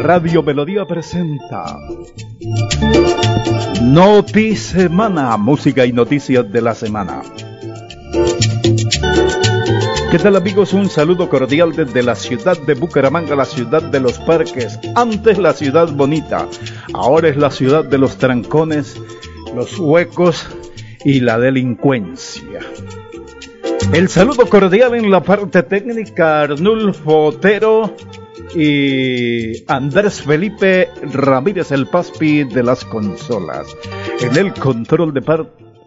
Radio Melodía presenta Noti Semana, música y noticias de la semana. ¿Qué tal amigos? Un saludo cordial desde la ciudad de Bucaramanga, la ciudad de los parques, antes la ciudad bonita, ahora es la ciudad de los trancones, los huecos y la delincuencia. El saludo cordial en la parte técnica, Arnulfo Otero y Andrés Felipe Ramírez el Paspi de las consolas. En el control de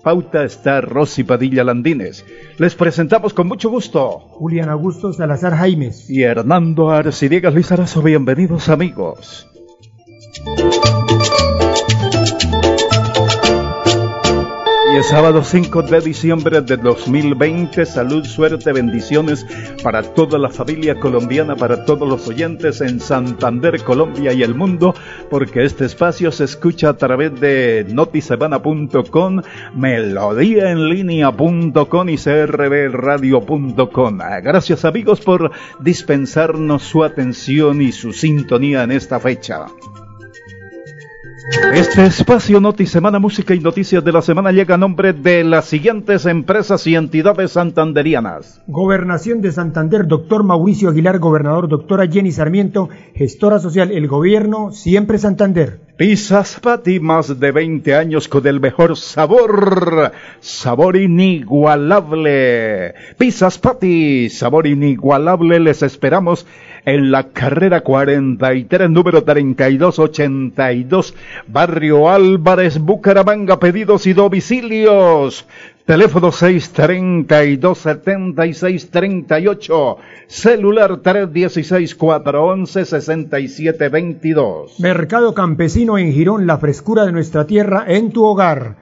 pauta está Rosy Padilla Landines. Les presentamos con mucho gusto Julián Augusto Salazar Jaimes y Hernando Arcidiegas Lizarazo. Bienvenidos amigos. Y es sábado 5 de diciembre de 2020. Salud, suerte, bendiciones para toda la familia colombiana, para todos los oyentes en Santander, Colombia y el mundo, porque este espacio se escucha a través de notisebana.com, melodíaenlínea.com y crbradio.com. Gracias amigos por dispensarnos su atención y su sintonía en esta fecha. Este espacio Noti Semana Música y Noticias de la Semana llega a nombre de las siguientes empresas y entidades santanderianas. Gobernación de Santander, doctor Mauricio Aguilar, gobernador, doctora Jenny Sarmiento, gestora social, el gobierno, siempre Santander. Pizzas Pati, más de 20 años con el mejor sabor, sabor inigualable. Pizzas Pati, sabor inigualable, les esperamos en la carrera 43, número 3282, Barrio Álvarez, Bucaramanga, pedidos y domicilios. Teléfono 632-7638. Celular 316-411-6722. Mercado Campesino en Girón, la frescura de nuestra tierra en tu hogar.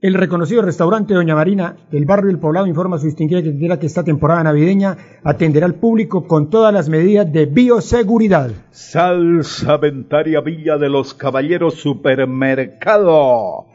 El reconocido restaurante Doña Marina del barrio El Poblado informa a su distinguida clientela que esta temporada navideña atenderá al público con todas las medidas de bioseguridad. Salsa Ventaria Villa de los Caballeros Supermercado.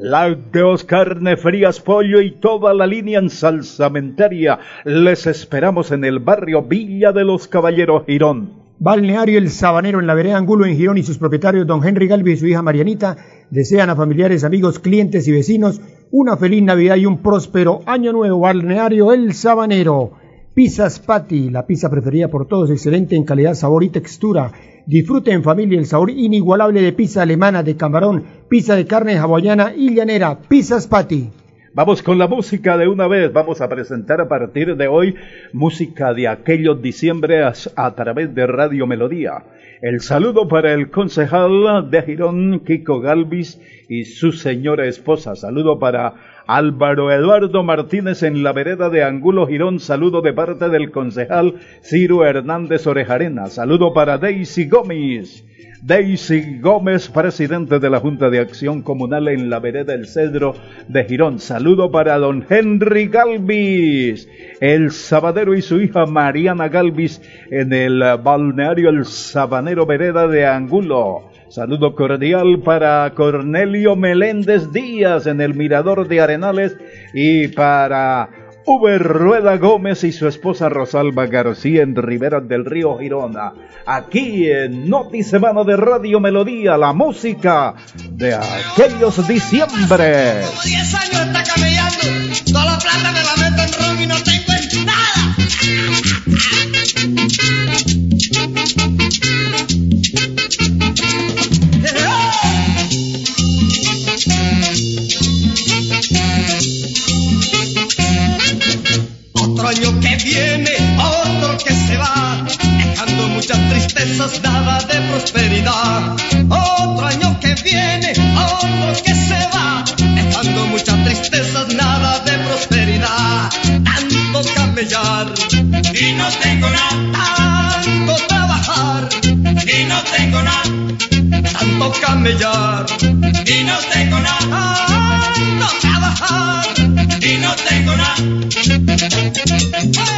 Lácteos, carne frías, pollo y toda la línea en salsamentaria. Les esperamos en el barrio Villa de los Caballeros Girón. Balneario El Sabanero en la vereda Angulo en Girón y sus propietarios don Henry Galvi y su hija Marianita desean a familiares, amigos, clientes y vecinos una feliz Navidad y un próspero año nuevo. Balneario El Sabanero. Pizzas Patty, la pizza preferida por todos, excelente en calidad, sabor y textura. Disfrute en familia el sabor inigualable de pizza alemana, de camarón, pizza de carne hawaiana y llanera. Pizzas Patty. Vamos con la música de una vez. Vamos a presentar a partir de hoy música de aquellos diciembre a, a través de Radio Melodía. El saludo para el concejal de Girón, Kiko Galvis, y su señora esposa. Saludo para Álvaro Eduardo Martínez en la vereda de Angulo Girón. Saludo de parte del concejal Ciro Hernández Orejarena. Saludo para Daisy Gómez. Daisy Gómez, presidente de la Junta de Acción Comunal en la vereda El Cedro de Girón. Saludo para don Henry Galvis, el sabadero y su hija Mariana Galvis en el balneario El Sabanero Vereda de Angulo. Saludo cordial para Cornelio Meléndez Díaz en el Mirador de Arenales y para Uber Rueda Gómez y su esposa Rosalba García en Rivera del Río Girona. Aquí en Noti Semana de Radio Melodía, la música de aquellos diciembre. Como 10 años está camellando, toda la plata me la meto en ron y no tengo viene, otro que se va, dejando muchas tristezas, nada de prosperidad. Otro año que viene, otro que se va, dejando muchas tristezas, nada de prosperidad. Tanto camellar y no tengo nada, tanto trabajar y no tengo nada, tanto camellar y no tengo nada, tanto trabajar y no tengo nada. ¡Vamos bien!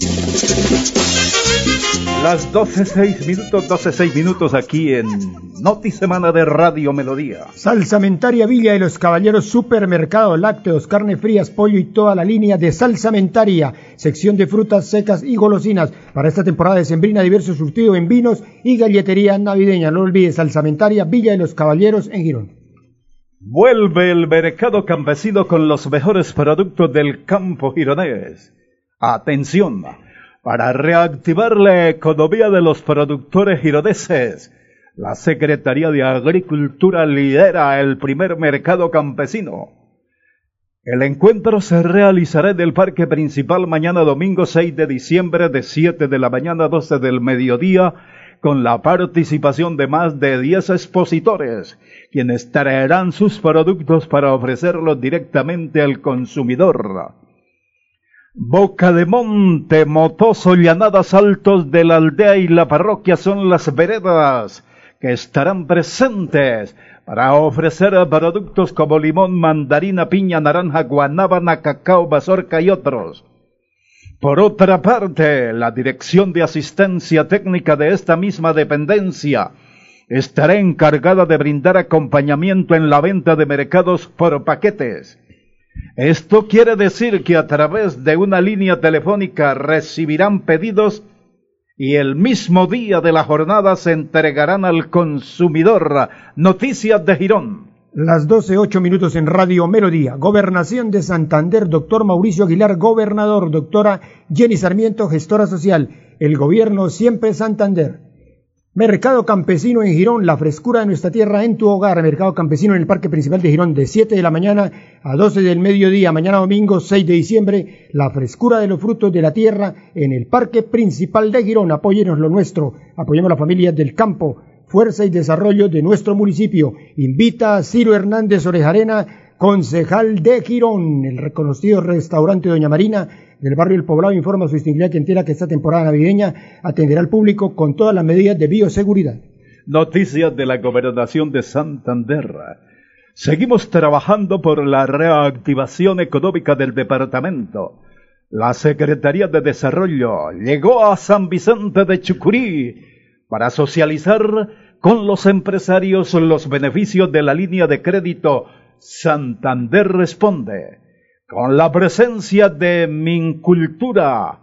Las 12.06 minutos, 12.06 minutos aquí en Noti Semana de Radio Melodía. Salsamentaria Villa de los Caballeros, supermercado, lácteos, carne frías, pollo y toda la línea de Salsamentaria, sección de frutas secas y golosinas. Para esta temporada de sembrina, diverso surtido en vinos y galletería navideña. No olvides Salsamentaria Villa de los Caballeros en Girón. Vuelve el mercado campesino con los mejores productos del campo gironés. Atención para reactivar la economía de los productores gironeses. La Secretaría de Agricultura lidera el primer mercado campesino. El encuentro se realizará en el parque principal mañana domingo 6 de diciembre de 7 de la mañana a 12 del mediodía con la participación de más de 10 expositores, quienes traerán sus productos para ofrecerlos directamente al consumidor. Boca de monte, motoso, llanadas altos de la aldea y la parroquia son las veredas que estarán presentes para ofrecer productos como limón, mandarina, piña, naranja, guanábana, cacao, mazorca y otros. Por otra parte, la Dirección de Asistencia Técnica de esta misma dependencia estará encargada de brindar acompañamiento en la venta de mercados por paquetes esto quiere decir que a través de una línea telefónica recibirán pedidos y el mismo día de la jornada se entregarán al consumidor noticias de Girón. Las 12, 8 minutos en Radio Melodía. Gobernación de Santander, doctor Mauricio Aguilar, gobernador, doctora Jenny Sarmiento, gestora social. El gobierno siempre Santander. Mercado Campesino en Girón, la frescura de nuestra tierra en tu hogar. Mercado Campesino en el Parque Principal de Girón, de 7 de la mañana a 12 del mediodía. Mañana domingo 6 de diciembre, la frescura de los frutos de la tierra en el Parque Principal de Girón. Apóyenos lo nuestro, apoyemos a la familia del campo, fuerza y desarrollo de nuestro municipio. Invita a Ciro Hernández Orejarena, concejal de Girón, el reconocido restaurante Doña Marina del barrio El Poblado informa a su distinguida clientela que esta temporada navideña atenderá al público con todas las medidas de bioseguridad. Noticias de la Gobernación de Santander. Seguimos trabajando por la reactivación económica del departamento. La Secretaría de Desarrollo llegó a San Vicente de Chucurí para socializar con los empresarios los beneficios de la línea de crédito Santander Responde con la presencia de Mincultura,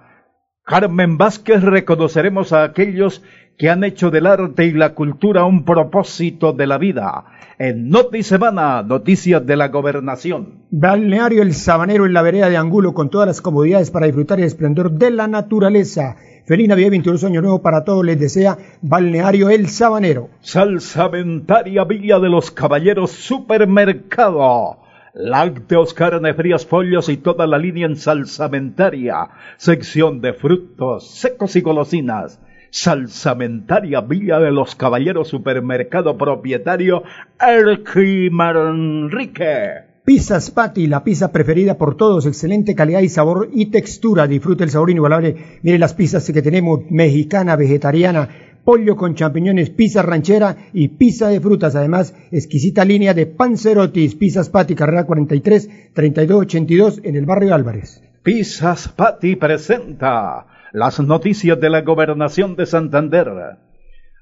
Carmen Vázquez reconoceremos a aquellos que han hecho del arte y la cultura un propósito de la vida. En Noti Semana, noticias de la gobernación. Balneario El Sabanero en la vereda de Angulo con todas las comodidades para disfrutar el esplendor de la naturaleza. Feliz Navidad 22 Año Nuevo para todos, les desea Balneario El Sabanero. Salsamentaria Villa de los Caballeros Supermercado lácteos, carne frías, pollos y toda la línea en salsamentaria, sección de frutos secos y golosinas. Salsamentaria Villa de los Caballeros Supermercado Propietario El Manrique. Pizzas Patty, la pizza preferida por todos, excelente calidad y sabor y textura. Disfrute el sabor inigualable. Mire las pizzas que tenemos, mexicana, vegetariana, pollo con champiñones, pizza ranchera y pizza de frutas. Además, exquisita línea de panzerotis, pizzas Pati, carrera 43, 3282 en el barrio Álvarez. Pizzas Pati presenta las noticias de la gobernación de Santander.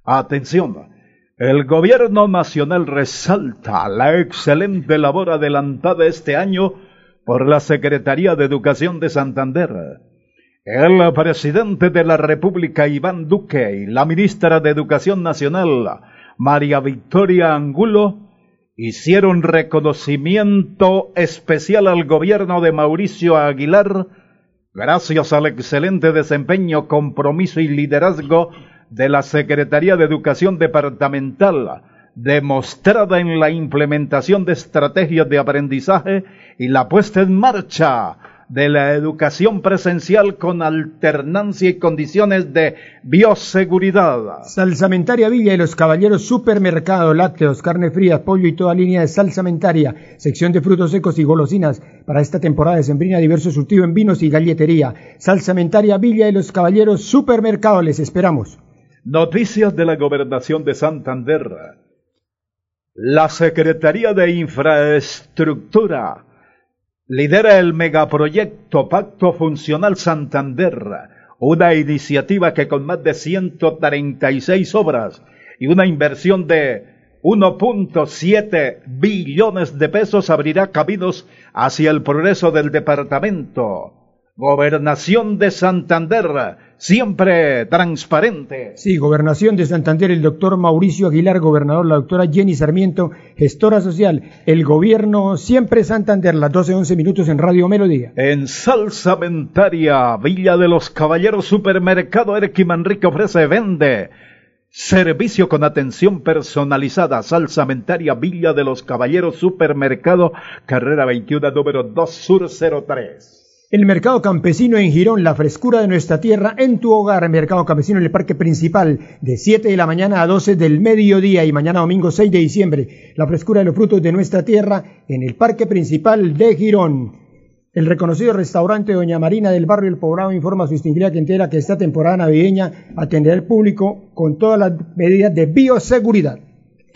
Atención, el gobierno nacional resalta la excelente labor adelantada este año por la Secretaría de Educación de Santander el presidente de la República, Iván Duque, y la ministra de Educación Nacional, María Victoria Angulo, hicieron reconocimiento especial al gobierno de Mauricio Aguilar gracias al excelente desempeño, compromiso y liderazgo de la Secretaría de Educación Departamental, demostrada en la implementación de estrategias de aprendizaje y la puesta en marcha de la educación presencial con alternancia y condiciones de bioseguridad. Salsamentaria Villa y los Caballeros Supermercado, lácteos, carne fría, pollo y toda línea de salsamentaria, sección de frutos secos y golosinas para esta temporada de sembrina, diverso surtido en vinos y galletería. Salsamentaria Villa y los Caballeros Supermercado, les esperamos. Noticias de la Gobernación de Santander. La Secretaría de Infraestructura lidera el megaproyecto Pacto Funcional Santander, una iniciativa que con más de 136 obras y una inversión de 1.7 billones de pesos abrirá caminos hacia el progreso del departamento. Gobernación de Santander, siempre transparente. Sí, Gobernación de Santander, el doctor Mauricio Aguilar, gobernador, la doctora Jenny Sarmiento, gestora social, el gobierno siempre Santander, las 12-11 minutos en Radio Melodía. En Salsamentaria, Villa de los Caballeros, Supermercado Erqui Manrique ofrece, vende. Servicio con atención personalizada, Salsamentaria, Villa de los Caballeros, Supermercado, carrera 21, número 2, Sur 03. El Mercado Campesino en Girón, la frescura de nuestra tierra en tu hogar. Mercado Campesino en el Parque Principal, de 7 de la mañana a 12 del mediodía y mañana domingo 6 de diciembre. La frescura de los frutos de nuestra tierra en el Parque Principal de Girón. El reconocido restaurante Doña Marina del barrio El Poblado informa a su distinguida clientela que esta temporada navideña atenderá al público con todas las medidas de bioseguridad.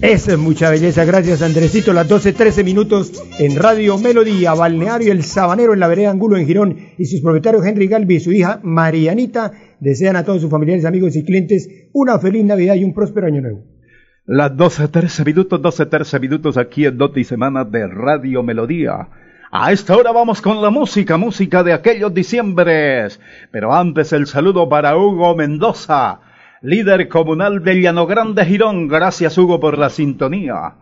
Esa es mucha belleza. Gracias, Andresito. Las 12.13 minutos en Radio Melodía, Balneario El Sabanero en la vereda Angulo en Girón y sus propietarios Henry Galvi y su hija Marianita desean a todos sus familiares, amigos y clientes una feliz Navidad y un próspero año nuevo. Las 12.13 minutos, 12.13 minutos aquí en Noti Semana de Radio Melodía. A esta hora vamos con la música, música de aquellos diciembres. Pero antes el saludo para Hugo Mendoza líder comunal de Llano Grande Girón. Gracias Hugo por la sintonía.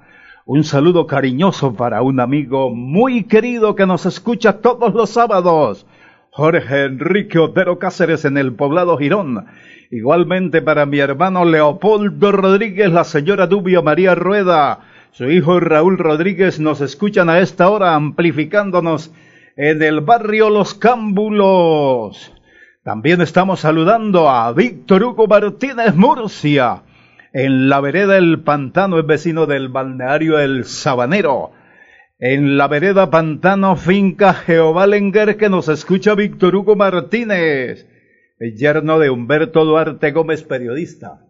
Un saludo cariñoso para un amigo muy querido que nos escucha todos los sábados. Jorge Enrique Otero Cáceres en el poblado Girón. Igualmente para mi hermano Leopoldo Rodríguez, la señora Dubio María Rueda, su hijo Raúl Rodríguez nos escuchan a esta hora amplificándonos en el barrio Los Cámbulos. También estamos saludando a Víctor Hugo Martínez Murcia. En la vereda El Pantano es vecino del balneario El Sabanero. En la vereda Pantano, finca Jehová Lenguer, que nos escucha Víctor Hugo Martínez, el yerno de Humberto Duarte Gómez, periodista.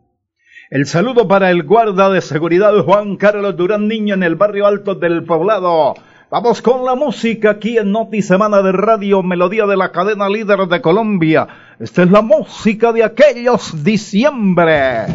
El saludo para el guarda de seguridad Juan Carlos Durán Niño en el barrio alto del poblado. Vamos con la música aquí en Noti Semana de Radio, melodía de la cadena líder de Colombia. Esta es la música de aquellos diciembre.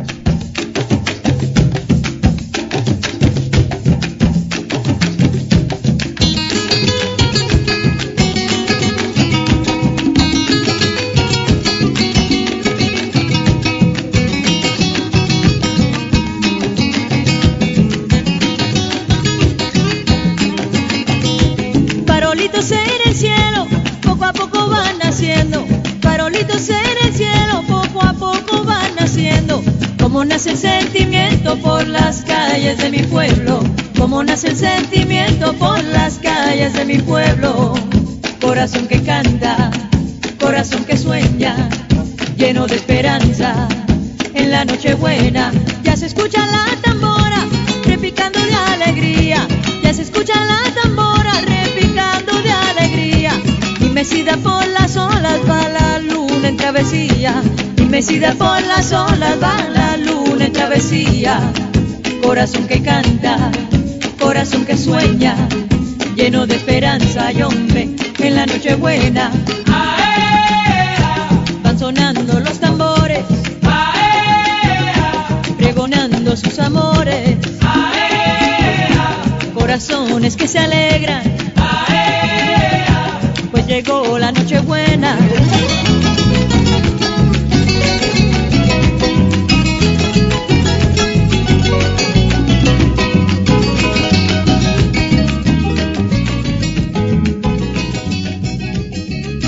Cómo nace el sentimiento por las calles de mi pueblo. Cómo nace el sentimiento por las calles de mi pueblo. Corazón que canta, corazón que sueña, lleno de esperanza. En la noche buena ya se escucha la tambora, repicando de alegría. Ya se escucha la tambora, repicando de alegría. Y mecida por las olas va la luna en travesía Mecida por las olas va la luna en travesía. Corazón que canta, corazón que sueña, lleno de esperanza y hombre en la noche buena. Van sonando los tambores, pregonando sus amores. Corazones que se alegran, pues llegó la noche buena.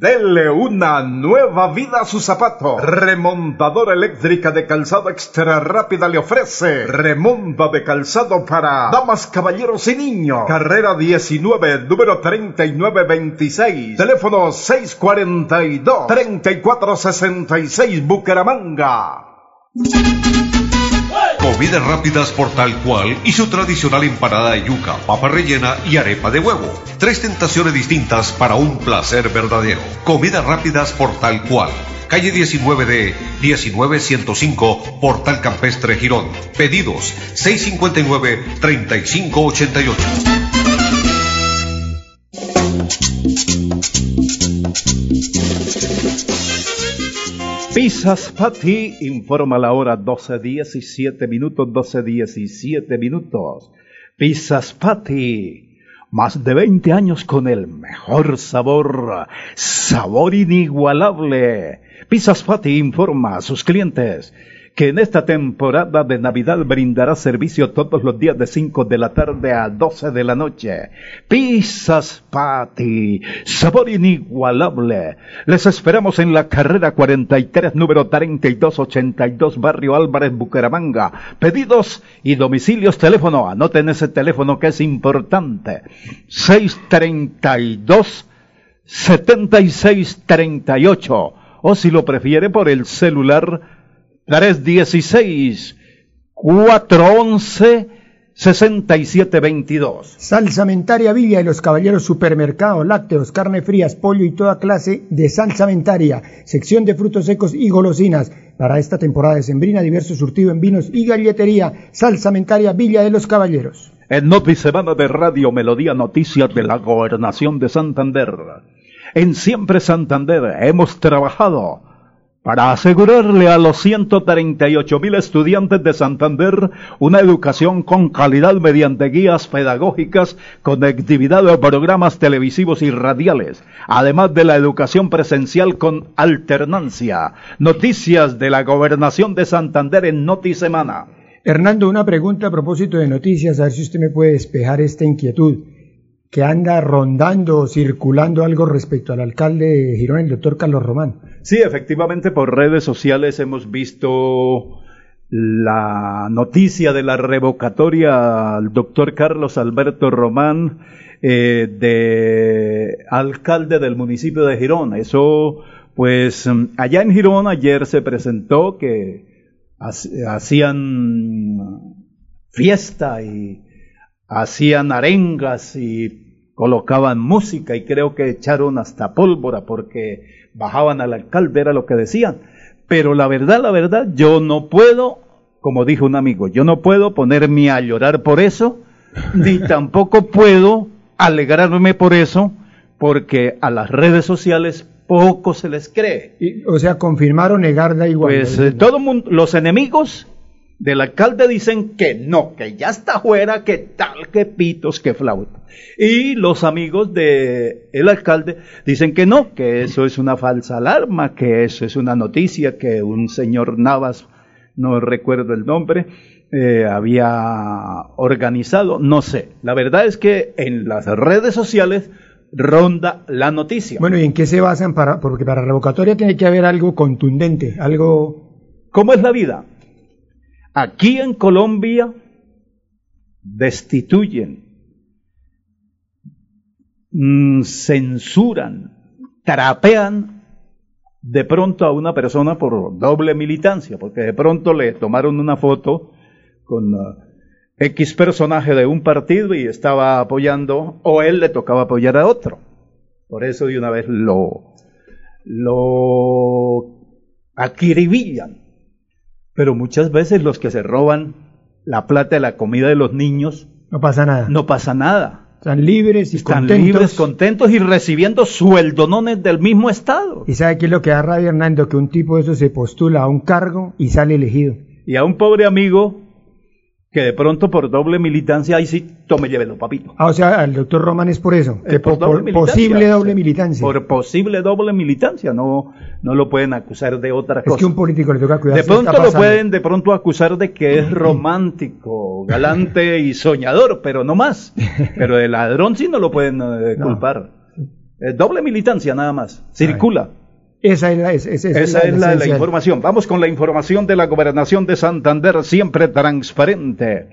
Dele una nueva vida a su zapato. Remontadora eléctrica de calzado extra rápida le ofrece. Remonta de calzado para damas, caballeros y niños. Carrera 19, número 3926. Teléfono 642-3466 Bucaramanga. Comidas rápidas por tal cual y su tradicional empanada de yuca, papa rellena y arepa de huevo. Tres tentaciones distintas para un placer verdadero. Comidas rápidas por tal cual. Calle 19 de 19105, Portal Campestre Girón. Pedidos 659-3588. Pizzas Patty informa la hora 12.17 minutos, 12.17 minutos. Pizzas Patty, más de 20 años con el mejor sabor, sabor inigualable. Pizzas Patty informa a sus clientes que en esta temporada de Navidad brindará servicio todos los días de 5 de la tarde a 12 de la noche. Pizzas Patty, sabor inigualable. Les esperamos en la carrera 43, número 3282, Barrio Álvarez, Bucaramanga. Pedidos y domicilios, teléfono. Anoten ese teléfono que es importante. 632 7638 o si lo prefiere por el celular 316 411 6722. Salsamentaria Villa de los Caballeros Supermercado, lácteos, carne frías, pollo y toda clase de salsamentaria, sección de frutos secos y golosinas. Para esta temporada de sembrina, diverso surtido en vinos y galletería. Salsamentaria Villa de los Caballeros. En Noti Semana de Radio Melodía Noticias de la Gobernación de Santander. En Siempre Santander hemos trabajado para asegurarle a los 138 mil estudiantes de Santander una educación con calidad mediante guías pedagógicas, conectividad de programas televisivos y radiales, además de la educación presencial con alternancia. Noticias de la Gobernación de Santander en Noti Semana. Hernando, una pregunta a propósito de noticias, a ver si usted me puede despejar esta inquietud que anda rondando, circulando algo respecto al alcalde de Girón, el doctor Carlos Román. Sí, efectivamente, por redes sociales hemos visto la noticia de la revocatoria al doctor Carlos Alberto Román eh, de alcalde del municipio de Girón. Eso, pues, allá en Girón ayer se presentó que hacían fiesta y hacían arengas y colocaban música y creo que echaron hasta pólvora porque bajaban al alcalde, era lo que decían. Pero la verdad, la verdad, yo no puedo, como dijo un amigo, yo no puedo ponerme a llorar por eso, ni tampoco puedo alegrarme por eso, porque a las redes sociales poco se les cree. Y, o sea, confirmar o negar da igual. Pues eh, todo mundo, los enemigos del alcalde dicen que no, que ya está fuera, que tal, que pitos, que flauta. Y los amigos del el alcalde dicen que no, que eso es una falsa alarma, que eso es una noticia que un señor Navas, no recuerdo el nombre, eh, había organizado, no sé. La verdad es que en las redes sociales ronda la noticia. Bueno, ¿y en qué se basan para, porque para revocatoria tiene que haber algo contundente, algo... ¿Cómo es la vida? Aquí en Colombia destituyen, mm, censuran, trapean de pronto a una persona por doble militancia, porque de pronto le tomaron una foto con uh, X personaje de un partido y estaba apoyando, o él le tocaba apoyar a otro. Por eso de una vez lo, lo acribillan. Pero muchas veces los que se roban la plata de la comida de los niños, no pasa nada. No pasa nada. Están libres y Están contentos. libres, contentos y recibiendo sueldonones del mismo Estado. ¿Y sabe qué es lo que da rabia, Hernando? Que un tipo de eso se postula a un cargo y sale elegido. Y a un pobre amigo que de pronto por doble militancia, ahí sí, tome, llévelo, papito. Ah, o sea, al doctor Román es por eso. Eh, que por doble posible doble militancia. Por posible doble militancia, no, no lo pueden acusar de otra es cosa. que a un político le toca cuidar. De pronto lo pueden de pronto acusar de que es romántico, galante y soñador, pero no más. Pero de ladrón sí no lo pueden eh, No. culpar. Eh, doble militancia nada más. Circula. Esa es la, es- es- esa Esa es la, información. Vamos con la información de la gobernación de Santander, siempre transparente.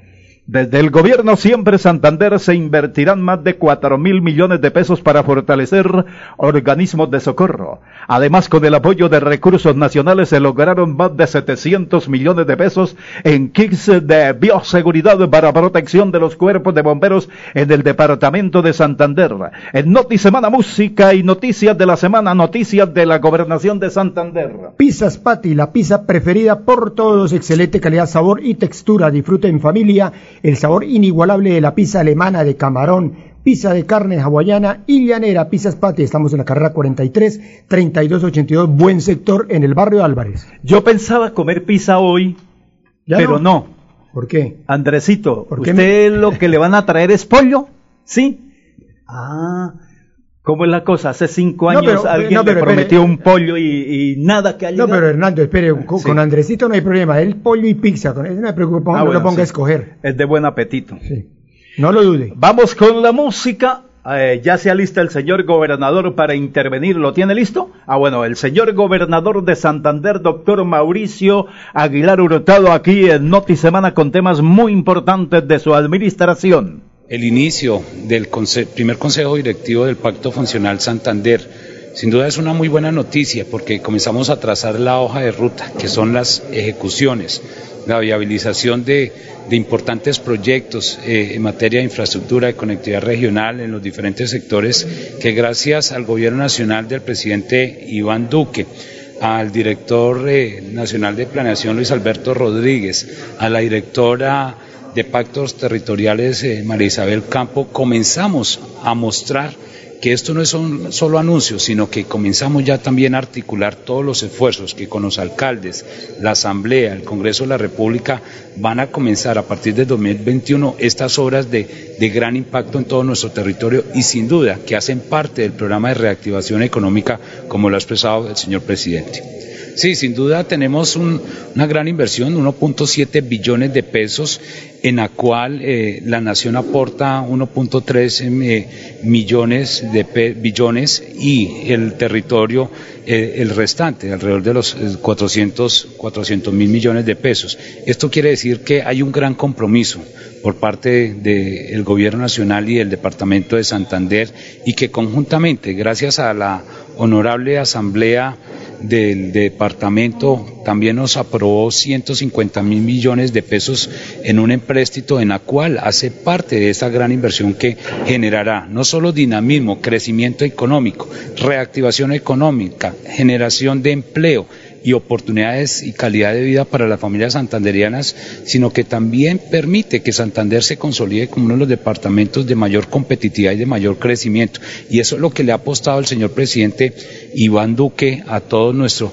Desde el gobierno Siempre Santander se invertirán más de 4 mil millones de pesos para fortalecer organismos de socorro. Además, con el apoyo de recursos nacionales se lograron más de 700 millones de pesos en kits de bioseguridad para protección de los cuerpos de bomberos en el departamento de Santander. En Noti Semana Música y Noticias de la Semana, Noticias de la Gobernación de Santander. Pizzas Patty, la pizza preferida por todos, excelente calidad, sabor y textura. Disfrute en familia el sabor inigualable de la pizza alemana de camarón, pizza de carne hawaiana y llanera. Pizzas Patty, estamos en la carrera 43, 3282, buen sector en el barrio Álvarez. Yo pensaba comer pizza hoy, ¿Ya pero no. ¿Por qué? Andresito, ¿Por qué ¿usted lo que le van a traer es pollo? ¿Sí? Ah, ¿cómo es la cosa? Hace cinco No, años pero- alguien no, pero le espere. prometió un pollo y, y nada que ha No, llegado. pero Hernando, espere, con, Sí. con Andresito no hay problema. El pollo y pizza, con eso no me preocupa, Ah, no bueno, lo ponga sí. a escoger. Es de buen apetito. Sí. No lo dude. Vamos con la música. Eh, ya se alista el señor gobernador para intervenir. ¿Lo tiene listo? Ah, bueno, el señor gobernador de Santander, doctor Mauricio Aguilar Hurtado, aquí en Noti Semana con temas muy importantes de su administración. El inicio del primer consejo directivo del Pacto Funcional Santander. Sin duda es una muy buena noticia porque comenzamos a trazar la hoja de ruta, que son las ejecuciones, la viabilización de, de importantes proyectos eh, en materia de infraestructura, de conectividad regional en los diferentes sectores, que gracias al Gobierno Nacional del presidente Iván Duque, al director eh, nacional de planeación Luis Alberto Rodríguez, a la directora de pactos territoriales eh, María Isabel Campo, comenzamos a mostrar que esto no es un solo anuncio, sino que comenzamos ya también a articular todos los esfuerzos que con los alcaldes, la Asamblea, el Congreso de la República van a comenzar a partir de 2021 estas obras de, de gran impacto en todo nuestro territorio y sin duda que hacen parte del programa de reactivación económica como lo ha expresado el señor presidente. Sí, sin duda tenemos un- una gran inversión, 1.7 billones de pesos, en la cual eh, la nación aporta 1.3 eh, millones de billones y el territorio eh, el restante, alrededor de los eh, 400 mil millones de pesos. Esto quiere decir que hay un gran compromiso por parte del Gobierno Nacional y del Departamento de Santander y que conjuntamente, gracias a la honorable Asamblea del departamento también nos aprobó 150 mil millones de pesos en un empréstito en la cual hace parte de esa gran inversión que generará no solo dinamismo, crecimiento económico, reactivación económica, generación de empleo, y oportunidades y calidad de vida para las familias santanderianas, sino que también permite que Santander se consolide como uno de los departamentos de mayor competitividad y de mayor crecimiento. Y eso es lo que le ha apostado el señor presidente Iván Duque a todo nuestro,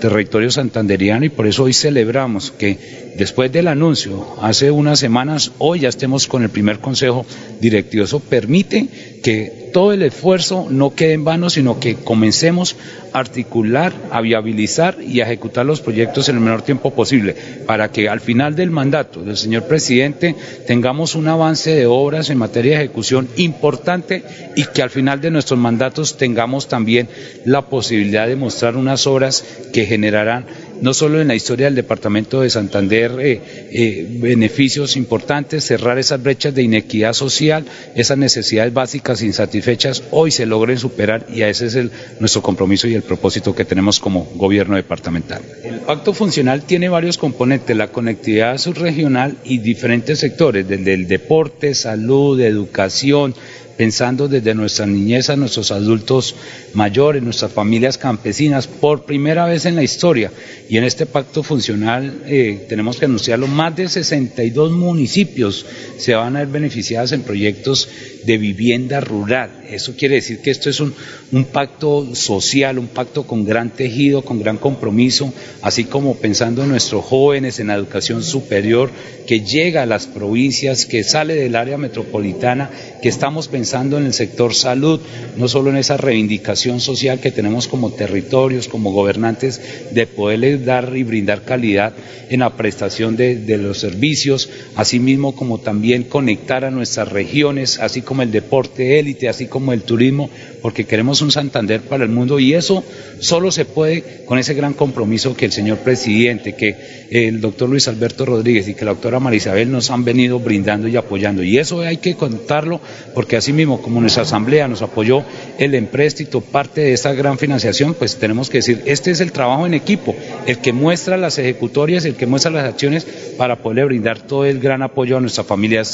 territorio santanderiano y por eso hoy celebramos que después del anuncio hace unas semanas, hoy ya estemos con el primer consejo directivo. Eso permite que todo el esfuerzo no quede en vano, sino que comencemos a articular, a viabilizar y a ejecutar los proyectos en el menor tiempo posible, para que al final del mandato del señor presidente tengamos un avance de obras en materia de ejecución importante y que al final de nuestros mandatos tengamos también la posibilidad de mostrar unas obras que generarán no solo en la historia del departamento de Santander eh, eh, beneficios importantes, cerrar esas brechas de inequidad social, esas necesidades básicas insatisfechas, hoy se logren superar y ese es el, nuestro compromiso y el propósito que tenemos como gobierno departamental. El pacto funcional tiene varios componentes, la conectividad subregional y diferentes sectores, desde el deporte, salud, educación, pensando desde nuestra niñez nuestros adultos mayores, nuestras familias campesinas, por primera vez en la historia. Y en este pacto funcional eh, tenemos que anunciarlo, más de 62 municipios se van a ver beneficiados en proyectos de vivienda rural. Eso quiere decir que esto es un, un pacto social, un pacto con gran tejido, con gran compromiso, así como pensando en nuestros jóvenes, en la educación superior, que llega a las provincias, que sale del área metropolitana, que estamos pensando en el sector salud, no solo en esa reivindicación social que tenemos como territorios, como gobernantes, de poderles dar y brindar calidad en la prestación de, de los servicios, asimismo como también conectar a nuestras regiones, así como el deporte élite, así como el turismo, porque queremos un Santander para el mundo y eso solo se puede con ese gran compromiso que el señor presidente, que el doctor Luis Alberto Rodríguez y que la doctora Marisabel nos han venido brindando y apoyando. Y eso hay que contarlo porque así mismo como nuestra asamblea nos apoyó el empréstito, parte de esta gran financiación, pues tenemos que decir, este es el trabajo en equipo, el que muestra las ejecutorias, el que muestra las acciones para poder brindar todo el gran apoyo a nuestra familia.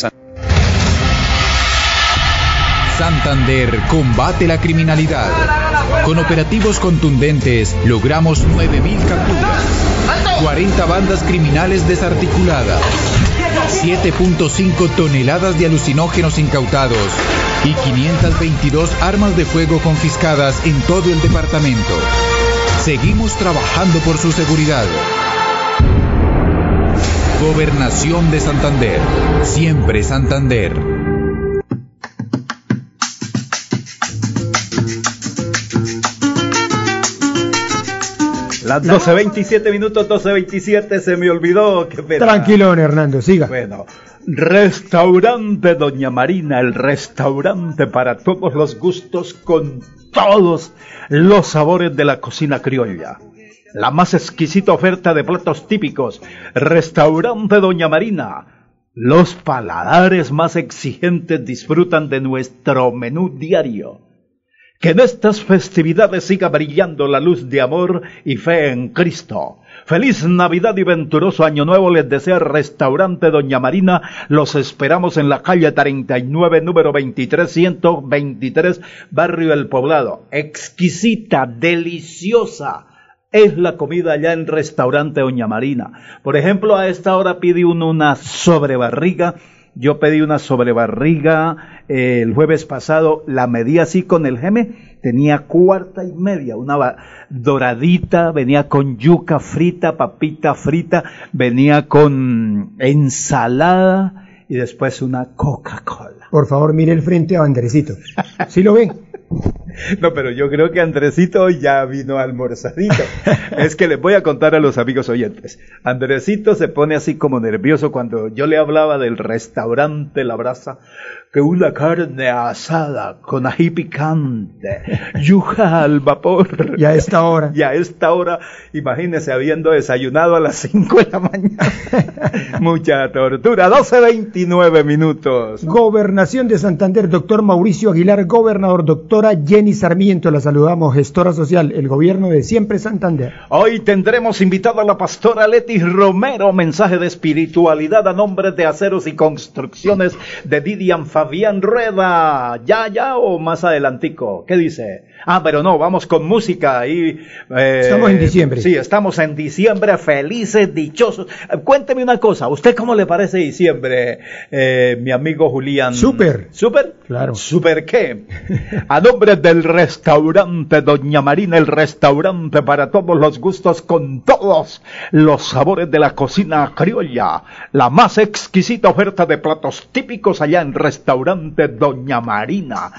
Santander combate la criminalidad. Con operativos contundentes logramos 9.000 capturas, 40 bandas criminales desarticuladas, 7.5 toneladas de alucinógenos incautados y 522 armas de fuego confiscadas en todo el departamento. Seguimos trabajando por su seguridad. Gobernación de Santander. Siempre Santander. Las 12.27 minutos, 12.27, se me olvidó. Qué pena. Tranquilo, don Hernando, siga. Bueno, restaurante Doña Marina, el restaurante para todos los gustos con todos los sabores de la cocina criolla. La más exquisita oferta de platos típicos. Restaurante Doña Marina. Los paladares más exigentes disfrutan de nuestro menú diario. Que en estas festividades siga brillando la luz de amor y fe en Cristo. Feliz Navidad y venturoso Año Nuevo les desea Restaurante Doña Marina. Los esperamos en la calle 39, número 2323, Barrio El Poblado. Exquisita, deliciosa es la comida allá en Restaurante Doña Marina. Por ejemplo, a esta hora pide uno una sobrebarriga yo pedí una sobrebarriga eh, el jueves pasado, la medí así con el geme, tenía cuarta y media, una doradita, venía con yuca frita, papita frita, venía con ensalada y después una Coca-Cola. Por favor, mire el frente a Andresito. ¿Sí lo ven? No, pero yo creo que Andresito ya vino almorzadito. es que les voy a contar a los amigos oyentes. Andresito se pone así como nervioso cuando yo le hablaba del restaurante La Brasa, que una carne asada con ají picante, yuja al vapor. Y a esta hora. Y a esta hora, imagínese habiendo desayunado a las 5 de la mañana. Mucha tortura. 12.29 minutos. Gobernación de Santander, doctor Mauricio Aguilar, gobernador, doctora Jenny Sarmiento, la saludamos, gestora social, el gobierno de siempre Santander. Hoy tendremos invitada a la pastora Leti Romero, mensaje de espiritualidad a nombre de aceros y construcciones de Didian Fabián Rueda. ¿Ya, ya o más adelantico? ¿Qué dice? Ah, pero no, vamos con música y... Eh, estamos en diciembre. Sí, estamos en diciembre, felices, dichosos. Eh, cuénteme una cosa, ¿usted cómo le parece diciembre, eh, mi amigo Julián? Súper. ¿Súper? Claro. ¿Súper qué? A nombre del restaurante Doña Marina, el restaurante para todos los gustos, con todos los sabores de la cocina criolla. La más exquisita oferta de platos típicos allá en restaurante Doña Marina.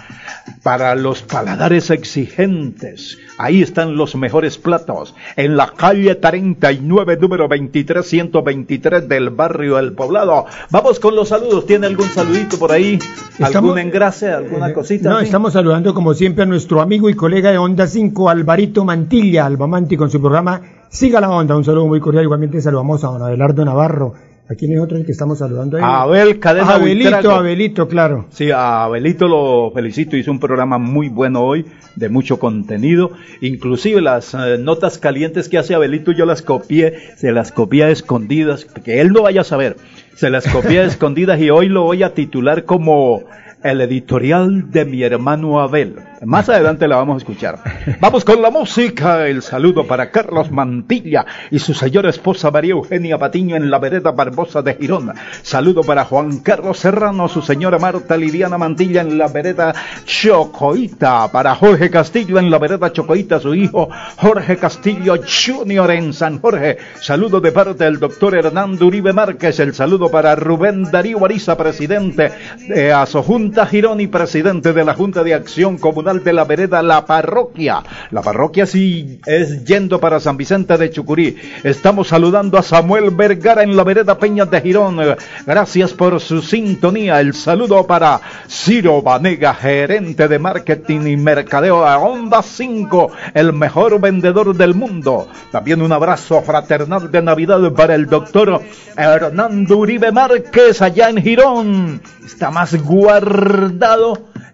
Para los paladares exigentes. Ahí están los mejores platos. En la calle 39, número 23, 123 del barrio El Poblado. Vamos con los saludos. ¿Tiene algún saludito por ahí? ¿Algún Estamos- engrase? ¿Alguna cosita? No, así? estamos saludando como siempre a nuestro amigo y colega de Onda 5, Alvarito Mantilla, Albamanti, con su programa Siga la Onda. Un saludo muy cordial. Igualmente saludamos a don Abelardo Navarro. ¿A quién es otro el que estamos saludando ahí? Abel Cadena Abelito, Buitrago. Abelito, claro. Sí, a Abelito lo felicito, hizo un programa muy bueno hoy, de mucho contenido, inclusive las eh, notas calientes que hace Abelito yo las copié, se las copié a escondidas, que él no vaya a saber, se las copié a escondidas y hoy lo voy a titular como el editorial de mi hermano Abel. Más adelante la vamos a escuchar. Vamos con la música. El saludo para Carlos Mantilla y su señora esposa María Eugenia Patiño en la vereda Barbosa de Girón. Saludo para Juan Carlos Serrano, su señora Marta Lidiana Mantilla en la vereda Chocoita. Para Jorge Castillo en la vereda Chocoita, su hijo Jorge Castillo Jr. en San Jorge. Saludo de parte del doctor Hernando Uribe Márquez. El saludo para Rubén Darío Ariza, presidente de Asojunta Girón y presidente de la Junta de Acción Comunal de la Vereda La Parroquia. La parroquia sí es yendo para San Vicente de Chucurí. Estamos saludando a Samuel Vergara en la Vereda Peñas de Girón. Gracias por su sintonía. El saludo para Ciro Vanega, gerente de marketing y mercadeo a Onda 5, el mejor vendedor del mundo. También un abrazo fraternal de Navidad para el doctor Hernando Uribe Márquez allá en Girón. Está más guardado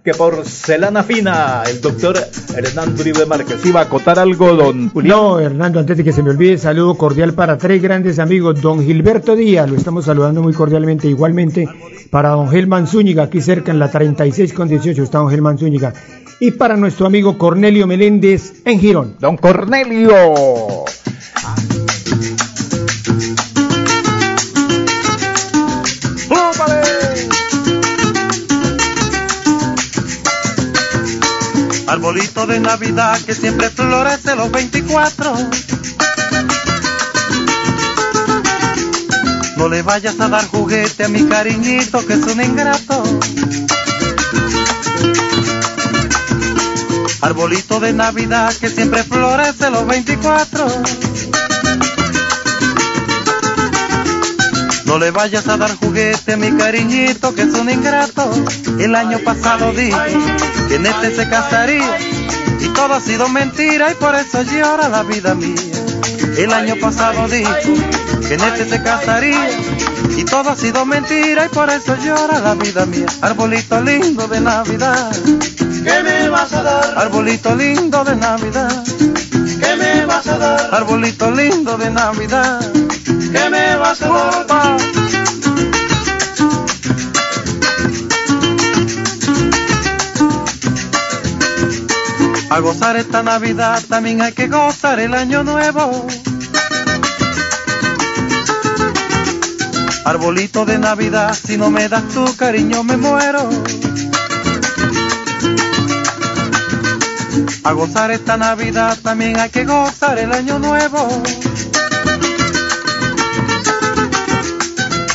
que porcelana fina. El doctor Hernando Uribe Márquez iba a acotar algo, don Julián. No, Hernando, antes de que se me olvide, saludo cordial para tres grandes amigos. Don Gilberto Díaz, lo estamos saludando muy cordialmente, igualmente para don Gelman Zúñiga, aquí cerca en la 36 con 18 está don Gelman Zúñiga. Y para nuestro amigo Cornelio Meléndez en Girón. Don Cornelio. Arbolito de Navidad que siempre florece los 24. No le vayas a dar juguete a mi cariñito que es un ingrato. Arbolito de Navidad que siempre florece los 24. No le vayas a dar juguete a mi cariñito que es un ingrato. El año pasado dije que en este se casaría y todo ha sido mentira y por eso llora la vida mía. El año pasado dijo que en este se casaría y todo ha sido mentira y por eso llora la vida mía. Arbolito lindo de Navidad, ¿Qué me vas a dar? arbolito lindo de Navidad, ¿Qué me vas a dar? arbolito lindo de Navidad. ¿Qué me vas a? Opa. A gozar esta Navidad también hay que gozar el año nuevo. Arbolito de Navidad, si no me das tu cariño me muero. A gozar esta Navidad también hay que gozar el año nuevo.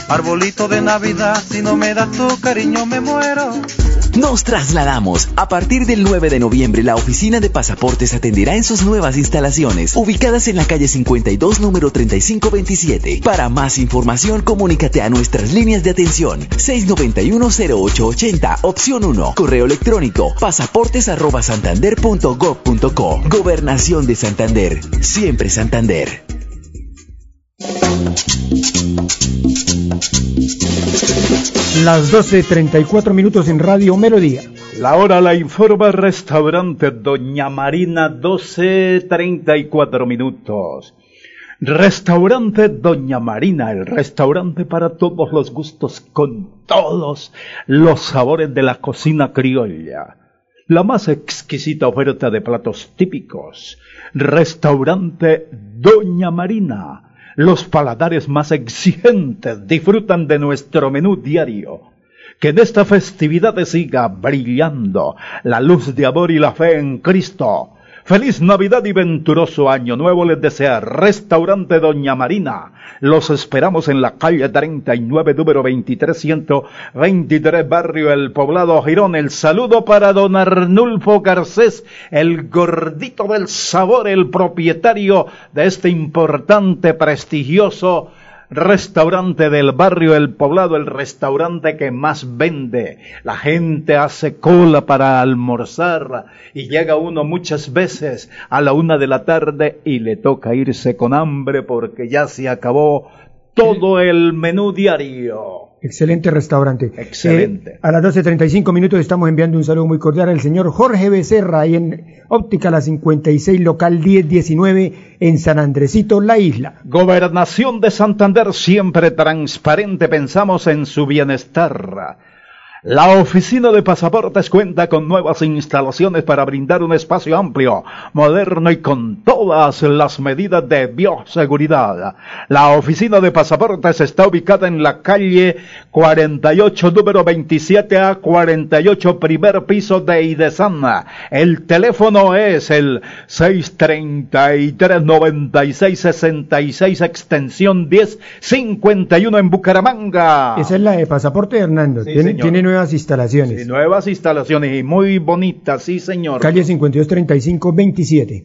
Arbolito de Navidad, si no me das tu cariño me muero. Nos trasladamos. A partir del 9 de noviembre, la oficina de pasaportes atenderá en sus nuevas instalaciones, ubicadas en la calle 52, número 3527. Para más información, comunícate a nuestras líneas de atención 691-0880, opción 1, correo electrónico pasaportes@santander.gov.co. Gobernación de Santander. Siempre Santander. Las 12.34 minutos en Radio Melodía. La hora la informa restaurante Doña Marina 12.34 minutos. Restaurante Doña Marina, el restaurante para todos los gustos con todos los sabores de la cocina criolla. La más exquisita oferta de platos típicos. Restaurante Doña Marina. Los paladares más exigentes disfrutan de nuestro menú diario. Que en esta festividad siga brillando la luz de amor y la fe en Cristo. Feliz Navidad y venturoso Año Nuevo les desea Restaurante Doña Marina. Los esperamos en la calle 39, número 2323, barrio El Poblado Girón. El saludo para don Arnulfo Garcés, el gordito del sabor, el propietario de este importante, prestigioso restaurante del barrio El Poblado, el restaurante que más vende. La gente hace cola para almorzar y llega uno muchas veces a la una de la tarde y le toca irse con hambre porque ya se acabó todo el menú diario. Excelente restaurante. Excelente. Eh, a las 12.35 minutos estamos enviando un saludo muy cordial al señor Jorge Becerra, ahí en Óptica La 56, local 1019, en San Andresito, La Isla. Gobernación de Santander siempre transparente, pensamos en su bienestar. La oficina de pasaportes cuenta con nuevas instalaciones para brindar un espacio amplio, moderno y con todas las medidas de bioseguridad. La oficina de pasaportes está ubicada en la calle 48, número 27 a 48, primer piso de Idesana. El teléfono es el 633 96 66 extensión 1051 en Bucaramanga. Esa es la de pasaporte, Hernando. Sí, tiene, señor. tiene nuevas instalaciones. Sí, nuevas instalaciones y muy bonitas, sí señor. Calle 5235-27.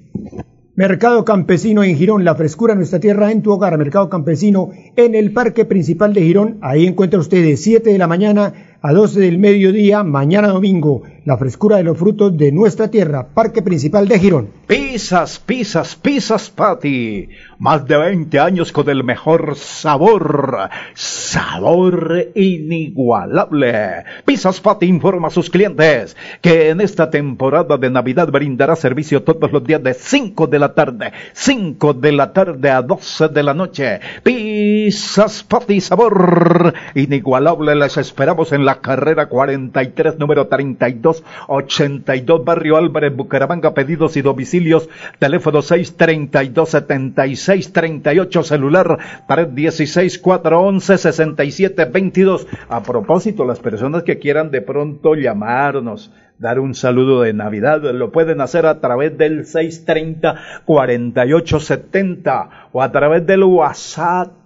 Mercado Campesino en Girón, la frescura de nuestra tierra en tu hogar. Mercado Campesino en el Parque Principal de Girón. Ahí encuentra usted de 7 de la mañana a 12 del mediodía, mañana domingo. La frescura de los frutos de nuestra tierra. Parque Principal de Girón. Pizzas, pizzas, pizzas Patty. Más de 20 años con el mejor sabor. Sabor inigualable. Pizzas Patty informa a sus clientes que en esta temporada de Navidad brindará servicio todos los días de 5 de la tarde. 5 de la tarde a 12 de la noche. Pizzas Patty sabor inigualable. Les esperamos en la carrera 43, número 32. 82 Barrio Álvarez, Bucaramanga, pedidos y domicilios, teléfono 632 76 38, celular 316 411 67 22. A propósito, las personas que quieran de pronto llamarnos, dar un saludo de Navidad, lo pueden hacer a través del 630 48 70 o a través del WhatsApp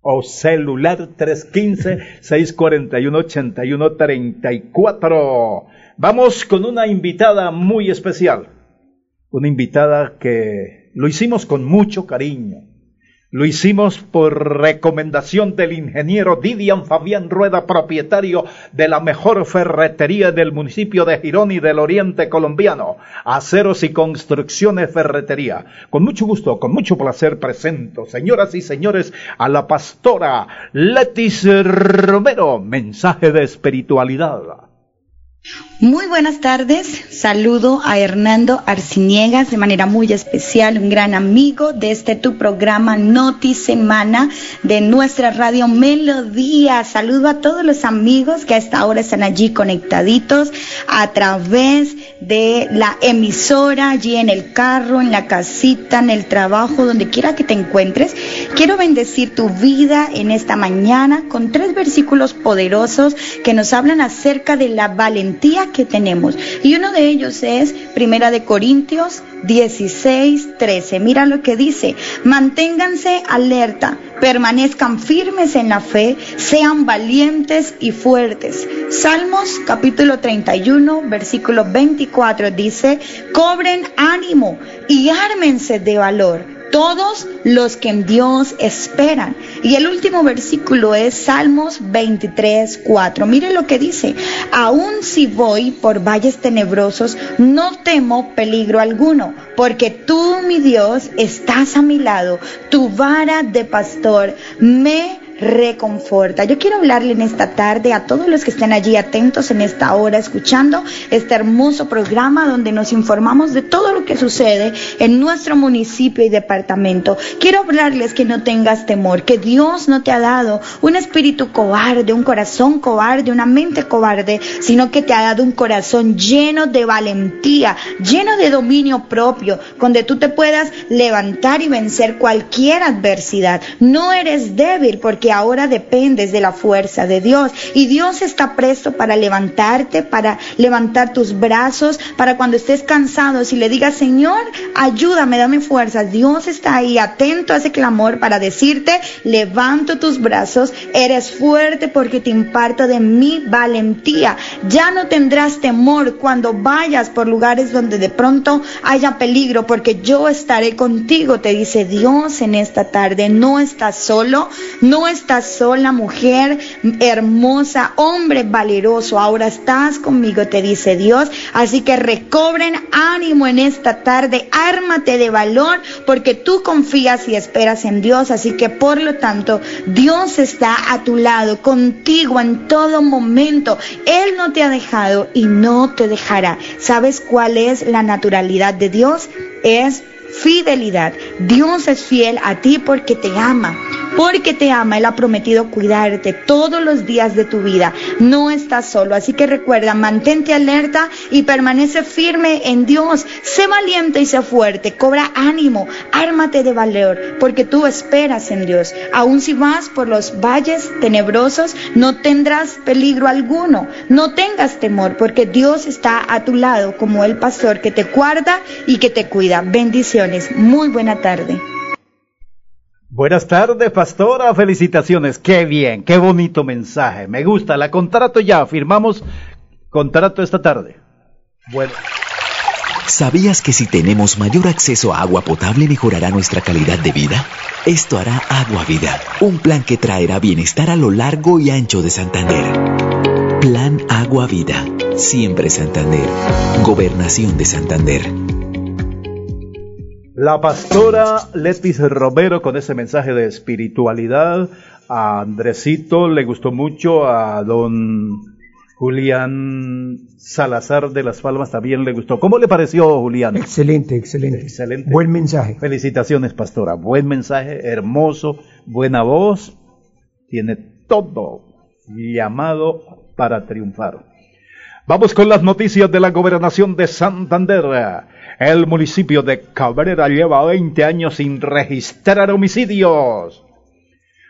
o celular 315-641-8134. Vamos con una invitada muy especial. Una invitada que lo hicimos con mucho cariño. Lo hicimos por recomendación del ingeniero Didian Fabián Rueda, propietario de la mejor ferretería del municipio de Girón y del oriente colombiano. Aceros y construcciones ferretería. Con mucho gusto, con mucho placer presento, señoras y señores, a la pastora Letis Romero. Mensaje de espiritualidad. Muy buenas tardes, saludo a Hernando Arciniegas de manera muy especial, un gran amigo de este tu programa Noti Semana de nuestra radio Melodía. Saludo a todos los amigos que a esta hora están allí conectaditos a través de la emisora, allí en el carro, en la casita, en el trabajo, donde quiera que te encuentres. Quiero bendecir tu vida en esta mañana con tres versículos poderosos que nos hablan acerca de la valentía que tenemos. Y uno de ellos es Primera de Corintios 16, 13. Mira lo que dice. Manténganse alerta, permanezcan firmes en la fe, sean valientes y fuertes. Salmos capítulo 31, versículo 24 dice, cobren ánimo y ármense de valor todos los que en Dios esperan. Y el último versículo es Salmos 23, 4. Mire lo que dice, aun si voy por valles tenebrosos, no temo peligro alguno, porque tú, mi Dios, estás a mi lado, tu vara de pastor me reconforta. Yo quiero hablarle en esta tarde a todos los que estén allí atentos en esta hora, escuchando este hermoso programa donde nos informamos de todo lo que sucede en nuestro municipio y departamento. Quiero hablarles que no tengas temor, que Dios no te ha dado un espíritu cobarde, un corazón cobarde, una mente cobarde, sino que te ha dado un corazón lleno de valentía, lleno de dominio propio, donde tú te puedas levantar y vencer cualquier adversidad. No eres débil porque ahora dependes de la fuerza de Dios y Dios está presto para levantarte, para levantar tus brazos, para cuando estés cansado, si le digas, Señor, ayúdame, dame fuerza. Dios está ahí atento a ese clamor para decirte, levanto tus brazos, eres fuerte porque te imparto de mi valentía. Ya no tendrás temor cuando vayas por lugares donde de pronto haya peligro porque yo estaré contigo, te dice Dios en esta tarde. No estás solo, no estás sola, mujer hermosa, hombre valeroso, ahora estás conmigo, te dice Dios. Así que recobren ánimo en esta tarde, ármate de valor porque tú confías y esperas en Dios. Así que por lo tanto, Dios está a tu lado, contigo en todo momento. Él no te ha dejado y no te dejará. ¿Sabes cuál es la naturalidad de Dios? Es fidelidad. Dios es fiel a ti porque te ama. Porque te ama, Él ha prometido cuidarte todos los días de tu vida. No estás solo, así que recuerda, mantente alerta y permanece firme en Dios. Sé valiente y sé fuerte, cobra ánimo, ármate de valor, porque tú esperas en Dios. Aun si vas por los valles tenebrosos, no tendrás peligro alguno. No tengas temor, porque Dios está a tu lado como el pastor que te guarda y que te cuida. Bendiciones. Muy buena tarde. Buenas tardes, pastora. Felicitaciones. Qué bien, qué bonito mensaje. Me gusta. La contrato ya. Firmamos contrato esta tarde. Bueno. ¿Sabías que si tenemos mayor acceso a agua potable mejorará nuestra calidad de vida? Esto hará Agua Vida, un plan que traerá bienestar a lo largo y ancho de Santander. Plan Agua Vida, siempre Santander. Gobernación de Santander. La pastora Letis Romero con ese mensaje de espiritualidad. A Andresito le gustó mucho, a don Julián Salazar de las Palmas también le gustó. ¿Cómo le pareció, Julián? Excelente, excelente. Excelente. Buen mensaje. Felicitaciones, pastora. Buen mensaje, hermoso, buena voz. Tiene todo llamado para triunfar. Vamos con las noticias de la gobernación de Santander. El municipio de Cabrera lleva 20 años sin registrar homicidios.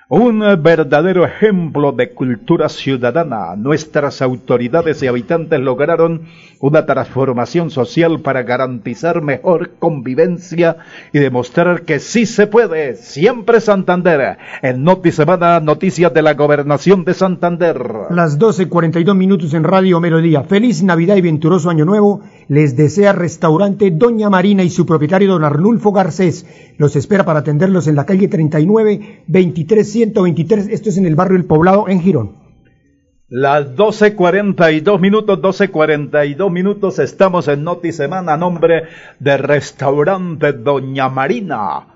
Un verdadero ejemplo de cultura ciudadana. Nuestras autoridades y habitantes lograron una transformación social para garantizar mejor convivencia y demostrar que sí se puede. Siempre Santander. En Noti Semana, noticias de la gobernación de Santander. Las 12.42 minutos en Radio Melodía. Feliz Navidad y venturoso Año Nuevo. Les desea Restaurante Doña Marina y su propietario Don Arnulfo Garcés. Los espera para atenderlos en la calle 39 23 123. Esto es en el barrio El Poblado, en Girón. Las 12.42 minutos, 12.42 minutos, estamos en Noti Semana a nombre de Restaurante Doña Marina.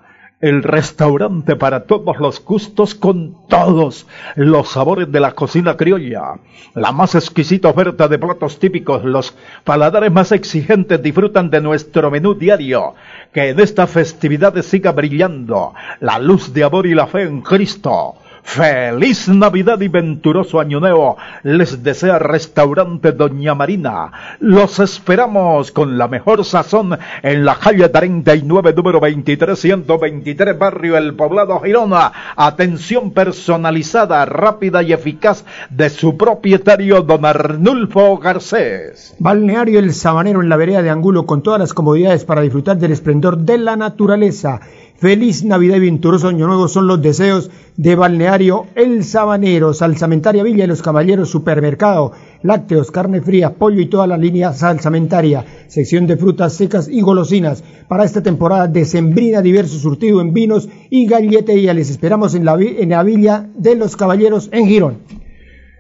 El restaurante para todos los gustos con todos los sabores de la cocina criolla. La más exquisita oferta de platos típicos, los paladares más exigentes disfrutan de nuestro menú diario. Que en esta festividad siga brillando la luz de amor y la fe en Cristo. Feliz Navidad y venturoso Año Nuevo. Les desea Restaurante Doña Marina. Los esperamos con la mejor sazón en la calle 39, número 23, 123, barrio El Poblado Girona. Atención personalizada, rápida y eficaz de su propietario, don Arnulfo Garcés. Balneario El Sabanero en la vereda de Angulo con todas las comodidades para disfrutar del esplendor de la naturaleza. Feliz Navidad y venturoso Año Nuevo son los deseos de Balneario El Sabanero, Salsamentaria Villa de los Caballeros, Supermercado, lácteos, carne fría, pollo y toda la línea salsamentaria, sección de frutas secas y golosinas. Para esta temporada decembrina, diverso surtido en vinos y galletería. Les esperamos en la, en la Villa de los Caballeros en Girón.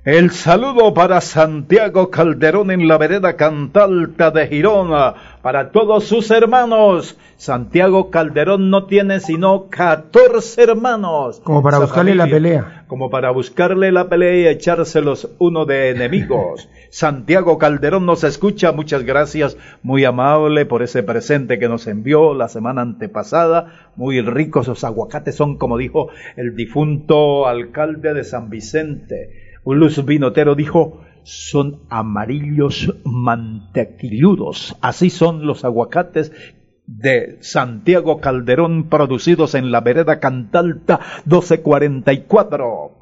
El saludo para Santiago Calderón en la vereda Cantalta de Girona, para todos sus hermanos. Santiago Calderón no tiene sino 14 hermanos. Como para buscarle la pelea. Como para buscarle la pelea y echárselos uno de enemigos. Santiago Calderón nos escucha, muchas gracias, muy amable por ese presente que nos envió la semana antepasada. Muy ricos los aguacates son, como dijo el difunto alcalde de San Vicente. Luz vinotero dijo, son amarillos mantequilludos. Así son los aguacates de Santiago Calderón producidos en la vereda Cantalta 1244.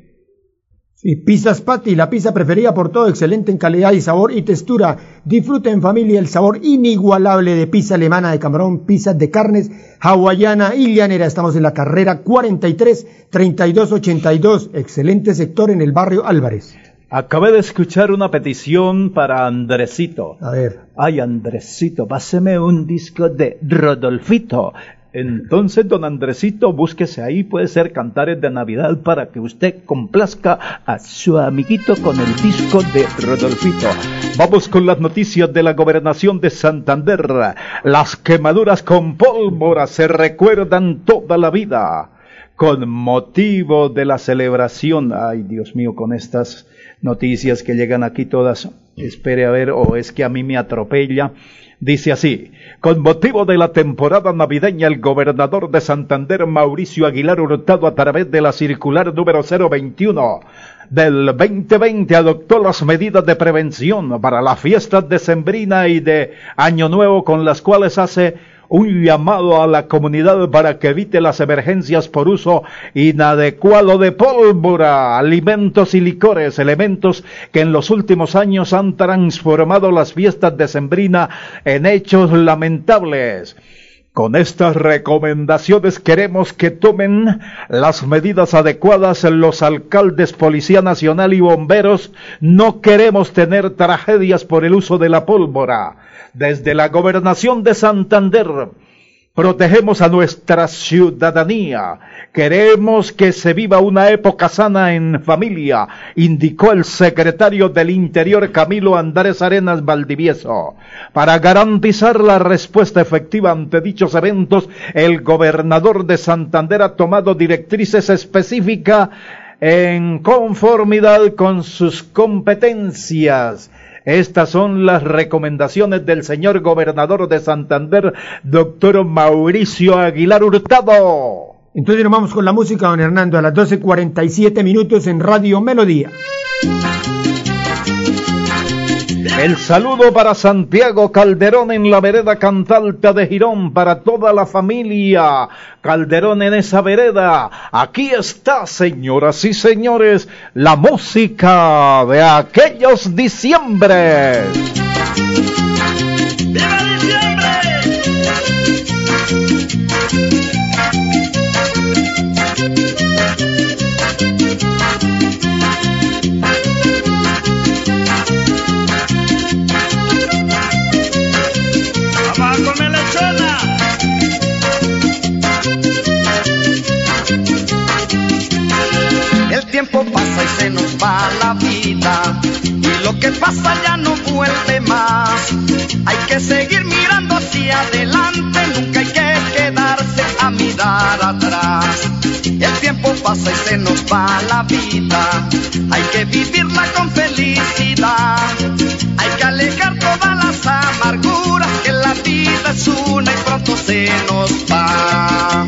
Y Pizzas Patty, la pizza preferida por todo, excelente en calidad y sabor y textura. Disfruta en familia el sabor inigualable de pizza alemana de camarón, pizzas de carnes, hawaiana y llanera. Estamos en la carrera 43 3282, excelente sector en el barrio Álvarez. Acabé de escuchar una petición para Andresito. A ver. Ay, Andresito, páseme un disco de Rodolfito. Entonces, don Andresito, búsquese ahí, puede ser Cantares de Navidad para que usted complazca a su amiguito con el disco de Rodolfito. Vamos con las noticias de la gobernación de Santander. Las quemaduras con pólvora se recuerdan toda la vida. Con motivo de la celebración, ay Dios mío, con estas noticias que llegan aquí todas, espere a ver, o es que a mí me atropella. Dice así, con motivo de la temporada navideña, el gobernador de Santander, Mauricio Aguilar Hurtado, a través de la circular número 021 del 2020, adoptó las medidas de prevención para las fiestas de Sembrina y de Año Nuevo, con las cuales hace un llamado a la comunidad para que evite las emergencias por uso inadecuado de pólvora, alimentos y licores, elementos que en los últimos años han transformado las fiestas de Sembrina en hechos lamentables. Con estas recomendaciones queremos que tomen las medidas adecuadas los alcaldes, Policía Nacional y bomberos. No queremos tener tragedias por el uso de la pólvora desde la gobernación de Santander. Protegemos a nuestra ciudadanía. Queremos que se viva una época sana en familia, indicó el secretario del Interior Camilo Andrés Arenas Valdivieso. Para garantizar la respuesta efectiva ante dichos eventos, el gobernador de Santander ha tomado directrices específicas en conformidad con sus competencias estas son las recomendaciones del señor gobernador de Santander, doctor Mauricio Aguilar Hurtado. Entonces nos vamos con la música, don Hernando, a las 12.47 minutos en Radio Melodía. El saludo para Santiago Calderón en la vereda Cantalta de Girón, para toda la familia Calderón en esa vereda. Aquí está, señoras y señores, la música de aquellos diciembre. ¡Viva tiempo pasa y se nos va la vida y lo que pasa ya no vuelve más. Hay que seguir mirando hacia adelante, nunca hay que quedarse a mirar atrás. El tiempo pasa y se nos va la vida, hay que vivirla con felicidad. Hay que alejar todas las amarguras que la vida es una y pronto se nos va.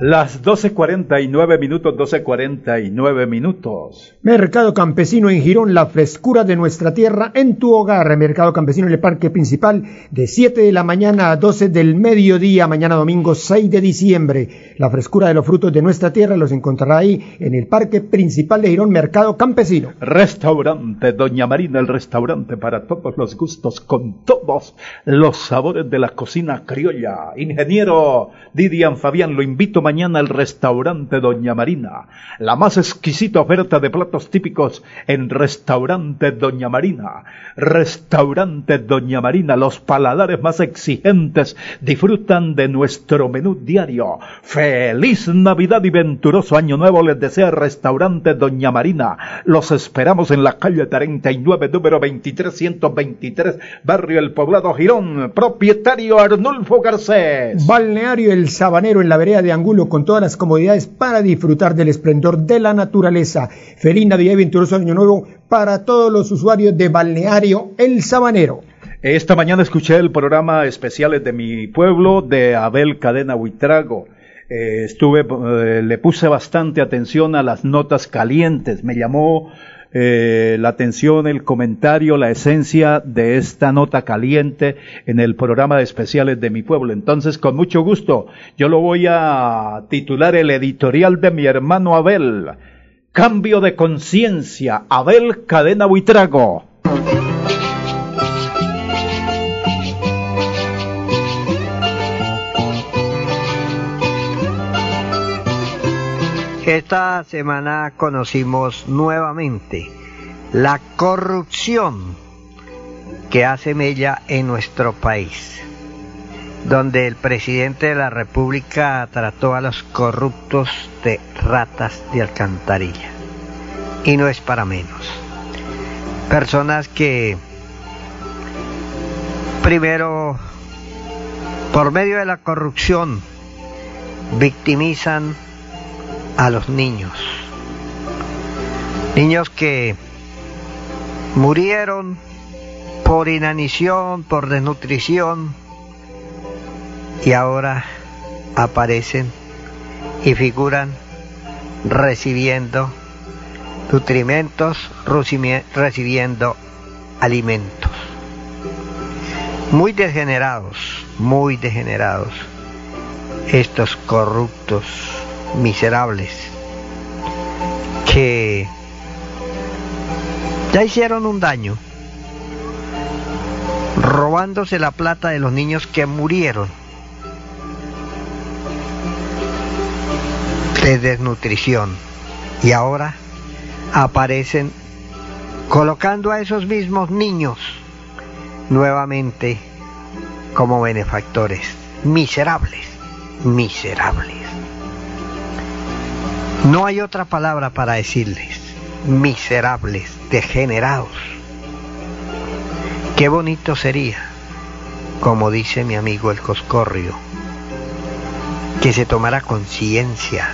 Las 12.49 minutos, 12.49 minutos. Mercado Campesino en Girón, la frescura de nuestra tierra en tu hogar. Mercado Campesino en el Parque Principal, de 7 de la mañana a 12 del mediodía, mañana domingo 6 de diciembre. La frescura de los frutos de nuestra tierra los encontrará ahí en el Parque Principal de Girón, Mercado Campesino. Restaurante Doña Marina, el restaurante para todos los gustos, con todos los sabores de la cocina criolla. Ingeniero Didian Fabián, lo invito mañana el restaurante Doña Marina. La más exquisita oferta de platos típicos en restaurante Doña Marina. Restaurante Doña Marina, los paladares más exigentes disfrutan de nuestro menú diario. Feliz Navidad y venturoso año nuevo les desea restaurante Doña Marina. Los esperamos en la calle 39, número 2323, barrio El Poblado Girón. Propietario Arnulfo Garcés. Balneario El Sabanero en la vereda de Angulo con todas las comodidades para disfrutar del esplendor de la naturaleza. Feliz Navidad y venturoso año nuevo para todos los usuarios de Balneario El Sabanero. Esta mañana escuché el programa especiales de mi pueblo de Abel Cadena Huitrago. Eh, estuve, eh, le puse bastante atención a las notas calientes. Me llamó eh, la atención, el comentario, la esencia de esta nota caliente en el programa de especiales de mi pueblo. Entonces, con mucho gusto, yo lo voy a titular el editorial de mi hermano Abel. Cambio de conciencia, Abel Cadena Buitrago. Esta semana conocimos nuevamente la corrupción que hace mella en nuestro país, donde el presidente de la República trató a los corruptos de ratas de alcantarilla. Y no es para menos. Personas que primero, por medio de la corrupción, victimizan a los niños. Niños que murieron por inanición, por desnutrición y ahora aparecen y figuran recibiendo nutrimentos, recibiendo alimentos. Muy degenerados, muy degenerados estos corruptos miserables que ya hicieron un daño robándose la plata de los niños que murieron de desnutrición y ahora aparecen colocando a esos mismos niños nuevamente como benefactores miserables, miserables. No hay otra palabra para decirles, miserables, degenerados. Qué bonito sería, como dice mi amigo el Coscorrio, que se tomara conciencia,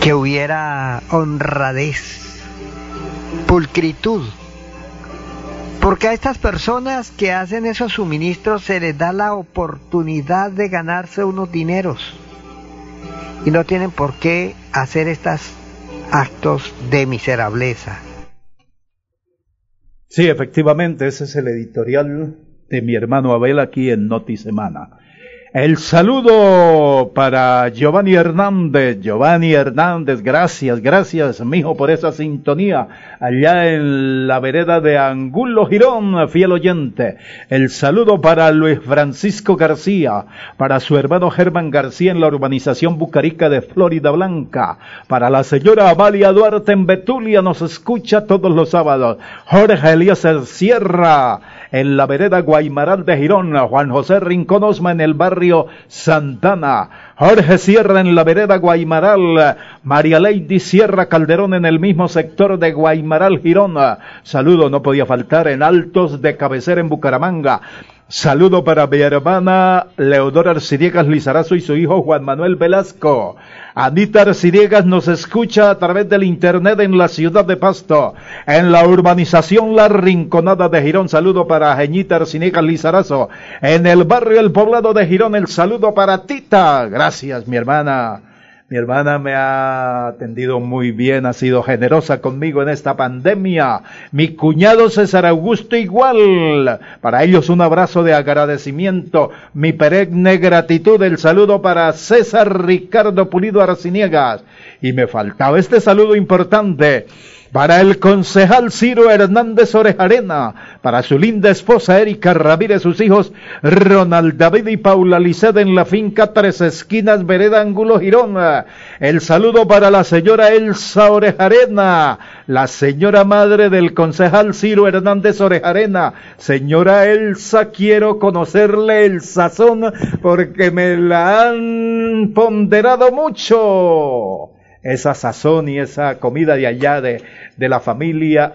que hubiera honradez, pulcritud, porque a estas personas que hacen esos suministros se les da la oportunidad de ganarse unos dineros y no tienen por qué hacer estos actos de miserableza. Sí, efectivamente, ese es el editorial de mi hermano Abel aquí en Noti Semana. El saludo para Giovanni Hernández. Giovanni Hernández, gracias, gracias, mijo, por esa sintonía allá en la vereda de Angulo Girón, fiel oyente. El saludo para Luis Francisco García, para su hermano Germán García en la urbanización Bucarica de Florida Blanca, para la señora Amalia Duarte en Betulia, nos escucha todos los sábados. Jorge Eliezer Sierra en la vereda Guaymaral de Girón, Juan José Rincón Osma en el barrio Santana, Jorge Sierra en la vereda Guaymaral, María Lady Sierra Calderón en el mismo sector de Guaymaral Girón. Saludo no podía faltar en Altos de Cabecera en Bucaramanga. Saludo para mi hermana Leodora Arcidiegas Lizarazo y su hijo Juan Manuel Velasco. Anita Arcidiegas nos escucha a través del internet en la ciudad de Pasto, en la urbanización La Rinconada de Girón. Saludo para Jeñita Arcidiegas Lizarazo. En el barrio El Poblado de Girón, el saludo para Tita. Gracias, mi hermana. Mi hermana me ha atendido muy bien, ha sido generosa conmigo en esta pandemia. Mi cuñado César Augusto igual. Para ellos un abrazo de agradecimiento, mi perenne gratitud, el saludo para César Ricardo Pulido Arciniegas. Y me faltaba este saludo importante para el concejal Ciro Hernández Orejarena, para su linda esposa Erika Ramírez, sus hijos Ronald David y Paula Lisset en la finca Tres Esquinas, Vereda Ángulo Girón. El saludo para la señora Elsa Orejarena, la señora madre del concejal Ciro Hernández Orejarena. Señora Elsa, quiero conocerle el sazón porque me la han ponderado mucho esa sazón y esa comida de allá de, de la familia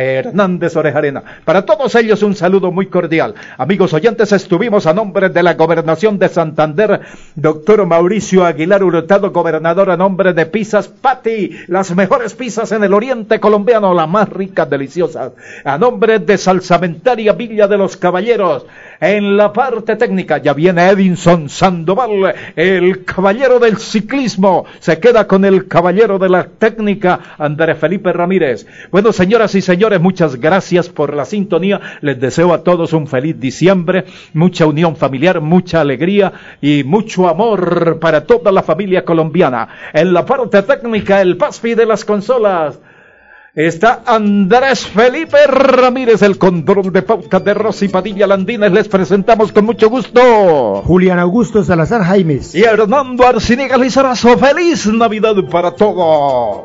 Hernández Orejarena. Para todos ellos un saludo muy cordial. Amigos oyentes, estuvimos a nombre de la Gobernación de Santander, doctor Mauricio Aguilar Hurtado, gobernador a nombre de Pizzas Pati, las mejores pizzas en el oriente colombiano, las más ricas, deliciosas. A nombre de Salsamentaria Villa de los Caballeros, en la parte técnica ya viene Edinson Sandoval, el caballero del ciclismo. Se queda con el caballero de la técnica, Andrés Felipe Ramírez. Bueno, señoras y señores, muchas gracias por la sintonía. Les deseo a todos un feliz diciembre, mucha unión familiar, mucha alegría y mucho amor para toda la familia colombiana. En la parte técnica, el PASPI de las consolas está Andrés Felipe Ramírez, el control de pauta de Rosy Padilla Landines. Les presentamos con mucho gusto. Julián Augusto Salazar Jaimes. Y Hernando Arciniega Lizarazo. Feliz Navidad para todos.